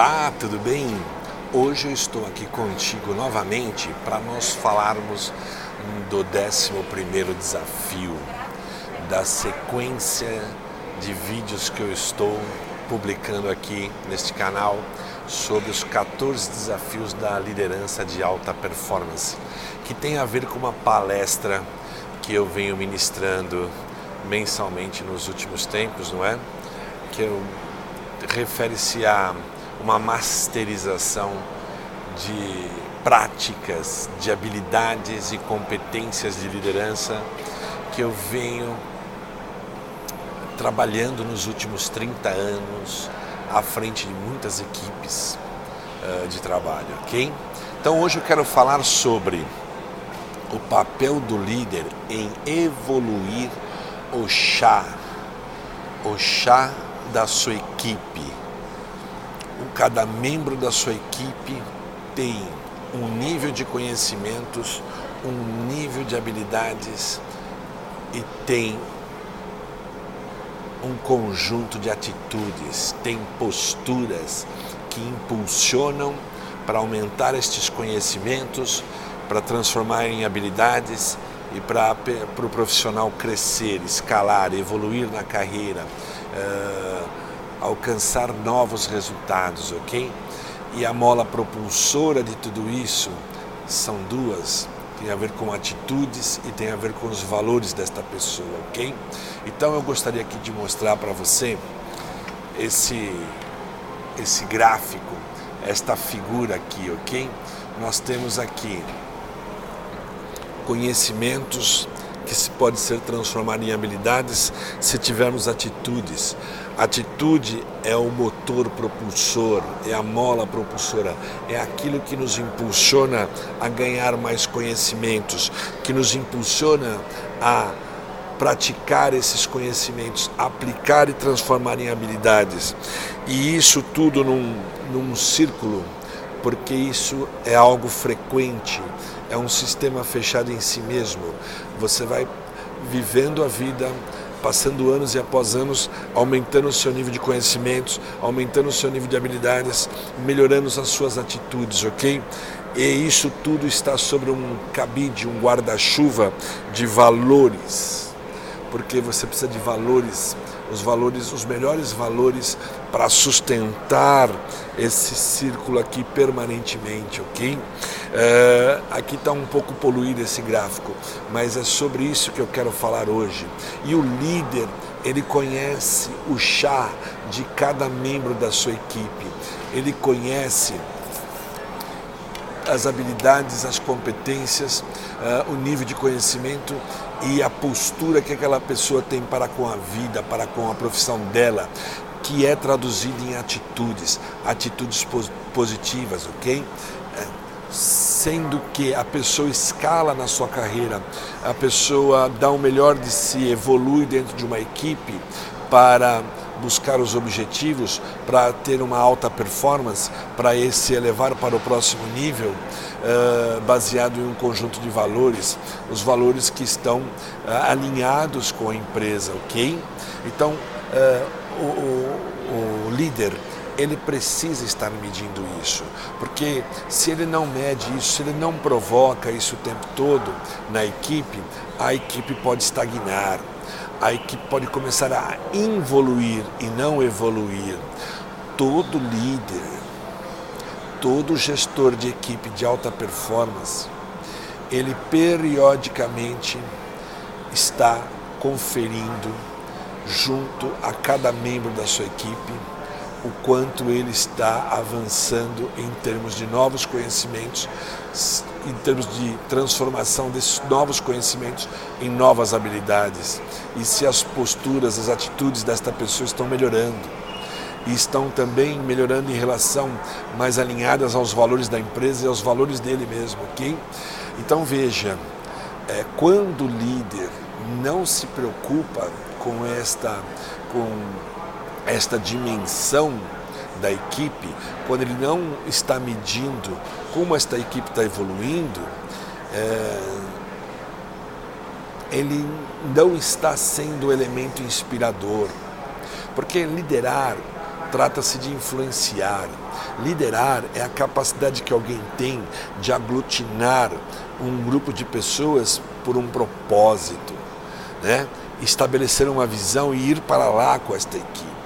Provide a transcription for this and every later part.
Olá, tudo bem? Hoje eu estou aqui contigo novamente para nós falarmos do 11 desafio da sequência de vídeos que eu estou publicando aqui neste canal sobre os 14 desafios da liderança de alta performance, que tem a ver com uma palestra que eu venho ministrando mensalmente nos últimos tempos, não é? Que refere-se a uma masterização de práticas, de habilidades e competências de liderança que eu venho trabalhando nos últimos 30 anos à frente de muitas equipes uh, de trabalho, ok? Então hoje eu quero falar sobre o papel do líder em evoluir o chá, o chá da sua equipe. Cada membro da sua equipe tem um nível de conhecimentos, um nível de habilidades e tem um conjunto de atitudes, tem posturas que impulsionam para aumentar estes conhecimentos, para transformar em habilidades e para, para o pro profissional crescer, escalar, evoluir na carreira, uh, alcançar novos resultados, ok? E a mola propulsora de tudo isso são duas tem a ver com atitudes e tem a ver com os valores desta pessoa, ok? Então eu gostaria aqui de mostrar para você esse, esse gráfico, esta figura aqui, ok? Nós temos aqui conhecimentos que se pode ser transformado em habilidades se tivermos atitudes. Atitude é o motor propulsor, é a mola propulsora, é aquilo que nos impulsiona a ganhar mais conhecimentos, que nos impulsiona a praticar esses conhecimentos, aplicar e transformar em habilidades. E isso tudo num, num círculo, porque isso é algo frequente, é um sistema fechado em si mesmo. Você vai vivendo a vida, passando anos e após anos, aumentando o seu nível de conhecimentos, aumentando o seu nível de habilidades, melhorando as suas atitudes, ok? E isso tudo está sobre um cabide, um guarda-chuva de valores, porque você precisa de valores os valores, os melhores valores para sustentar esse círculo aqui permanentemente, ok? É, aqui está um pouco poluído esse gráfico, mas é sobre isso que eu quero falar hoje. E o líder, ele conhece o chá de cada membro da sua equipe, ele conhece as habilidades, as competências, uh, o nível de conhecimento e a postura que aquela pessoa tem para com a vida, para com a profissão dela, que é traduzida em atitudes, atitudes positivas, ok? É, sendo que a pessoa escala na sua carreira, a pessoa dá o melhor de si, evolui dentro de uma equipe para buscar os objetivos, para ter uma alta performance, para se elevar para o próximo nível, uh, baseado em um conjunto de valores, os valores que estão uh, alinhados com a empresa, ok? Então, o, o, o líder ele precisa estar medindo isso, porque se ele não mede isso, se ele não provoca isso o tempo todo na equipe, a equipe pode estagnar, a equipe pode começar a involuir e não evoluir. Todo líder, todo gestor de equipe de alta performance, ele periodicamente está conferindo junto a cada membro da sua equipe o quanto ele está avançando em termos de novos conhecimentos, em termos de transformação desses novos conhecimentos em novas habilidades e se as posturas, as atitudes desta pessoa estão melhorando e estão também melhorando em relação mais alinhadas aos valores da empresa e aos valores dele mesmo, ok? Então veja, é, quando o líder não se preocupa com esta, com esta dimensão da equipe, quando ele não está medindo como esta equipe está evoluindo, é, ele não está sendo o elemento inspirador. Porque liderar trata-se de influenciar. Liderar é a capacidade que alguém tem de aglutinar um grupo de pessoas por um propósito, né? estabelecer uma visão e ir para lá com esta equipe.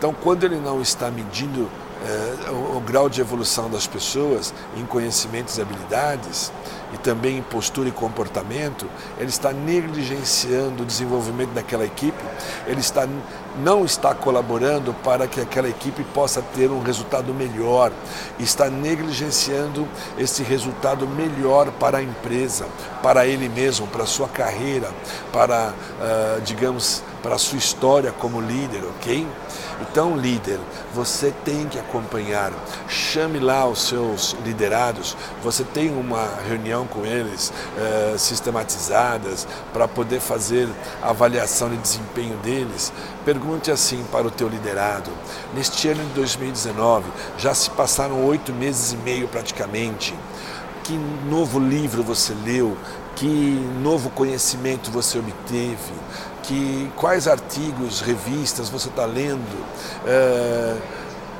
Então, quando ele não está medindo é, o, o, grau de evolução das pessoas em conhecimentos e habilidades e também em postura e comportamento, ele está negligenciando o desenvolvimento daquela equipe, ele está, não está colaborando para que aquela equipe possa ter um resultado melhor, está negligenciando esse resultado melhor para a empresa, para ele mesmo, para a sua carreira, para, uh, digamos, para a sua história como líder, ok? Então, líder, você tem que acompanhar. Chame lá os seus liderados. Você tem uma reunião com eles eh, sistematizadas para poder fazer avaliação de desempenho deles. Pergunte assim para o teu liderado. Neste ano de 2019, já se passaram oito meses e meio praticamente. Que novo livro você leu? Que novo conhecimento você obteve? Que quais artigos, revistas você está lendo, é,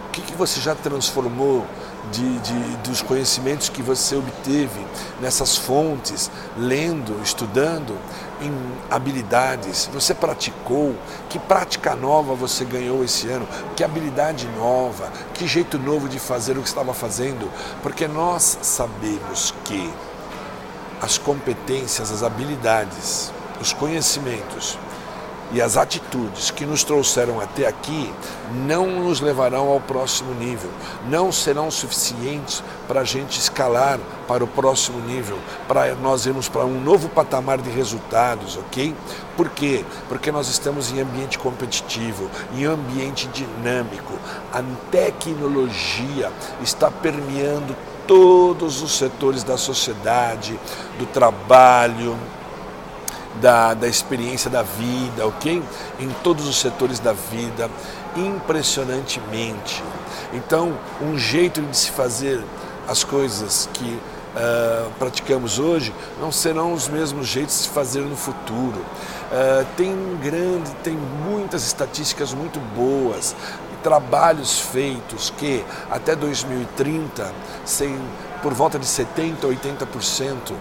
o que, que você já transformou de, de, dos conhecimentos que você obteve nessas fontes, lendo, estudando, em habilidades. Você praticou? Que prática nova você ganhou esse ano? Que habilidade nova? Que jeito novo de fazer o que estava fazendo? Porque nós sabemos que as competências, as habilidades, os conhecimentos e as atitudes que nos trouxeram até aqui não nos levarão ao próximo nível, não serão suficientes para a gente escalar para o próximo nível, para nós irmos para um novo patamar de resultados, ok? Por quê? Porque nós estamos em ambiente competitivo, em ambiente dinâmico. A tecnologia está permeando todos os setores da sociedade, do trabalho, da, da experiência da vida, ok? Em todos os setores da vida, impressionantemente. Então, um jeito de se fazer as coisas que uh, praticamos hoje não serão os mesmos jeitos de se fazer no futuro. Uh, tem grande, tem muitas estatísticas muito boas, trabalhos feitos que até 2030, sem, por volta de 70, 80%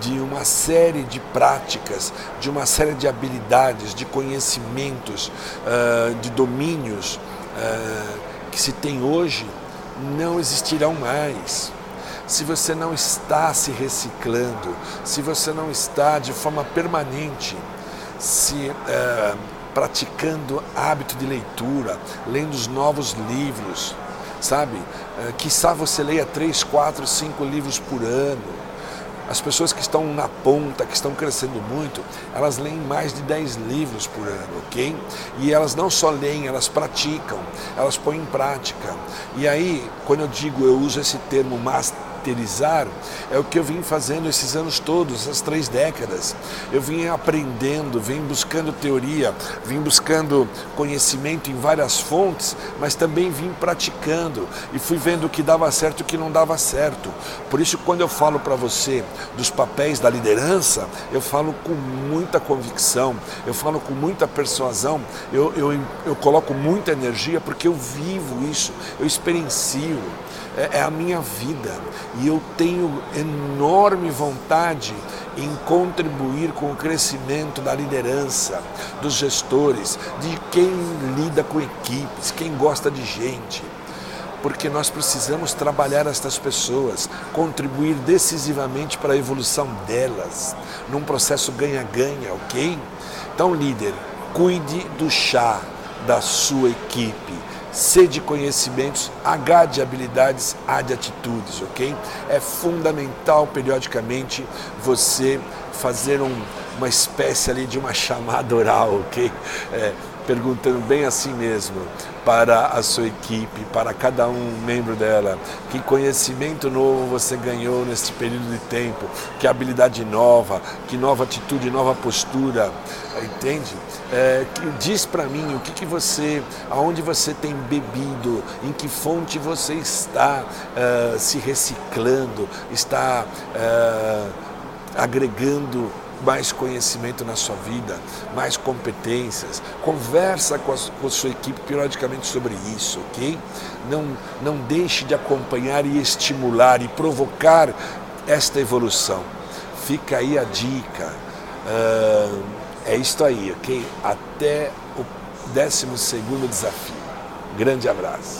de uma série de práticas, de uma série de habilidades, de conhecimentos, uh, de domínios uh, que se tem hoje, não existirão mais. Se você não está se reciclando, se você não está de forma permanente se uh, praticando hábito de leitura, lendo os novos livros, sabe? Uh, quiçá você leia três, quatro, cinco livros por ano as pessoas que estão na ponta, que estão crescendo muito, elas leem mais de 10 livros por ano, ok? E elas não só leem, elas praticam, elas põem em prática. E aí, quando eu digo, eu uso esse termo master, caracterizar é o que eu vim fazendo esses anos todos, essas três décadas. Eu vim aprendendo, vim buscando teoria, vim buscando conhecimento em várias fontes, mas também vim praticando e fui vendo o que dava certo e o que não dava certo. Por isso, quando eu falo para você dos papéis da liderança, eu falo com muita convicção, eu falo com muita persuasão, eu, eu, eu coloco muita energia porque eu vivo isso, eu experiencio é, é a minha vida e eu tenho enorme vontade em contribuir com o crescimento da liderança, dos gestores, de quem lida com equipes, quem gosta de gente. Porque nós precisamos trabalhar estas pessoas, contribuir decisivamente para a evolução delas, num processo ganha-ganha, ok? Então, líder, cuide do chá da sua equipe C de conhecimentos, H de habilidades, A de atitudes, ok? É fundamental periodicamente você fazer um, uma espécie ali de uma chamada oral, ok? É, perguntando bem assim mesmo para a sua equipe, para cada um membro dela, que conhecimento novo você ganhou nesse período de tempo, que habilidade nova, que nova atitude, nova postura, entende? É, diz para mim o que, que você, aonde você tem bebido, em que fonte você está uh, se reciclando, está uh, agregando mais conhecimento na sua vida, mais competências. Conversa com a, com a sua equipe periodicamente sobre isso, ok? Não, não deixe de acompanhar e estimular e provocar esta evolução. Fica aí a dica. Uh, é isto aí, ok? Até o 12 segundo desafio. Grande abraço.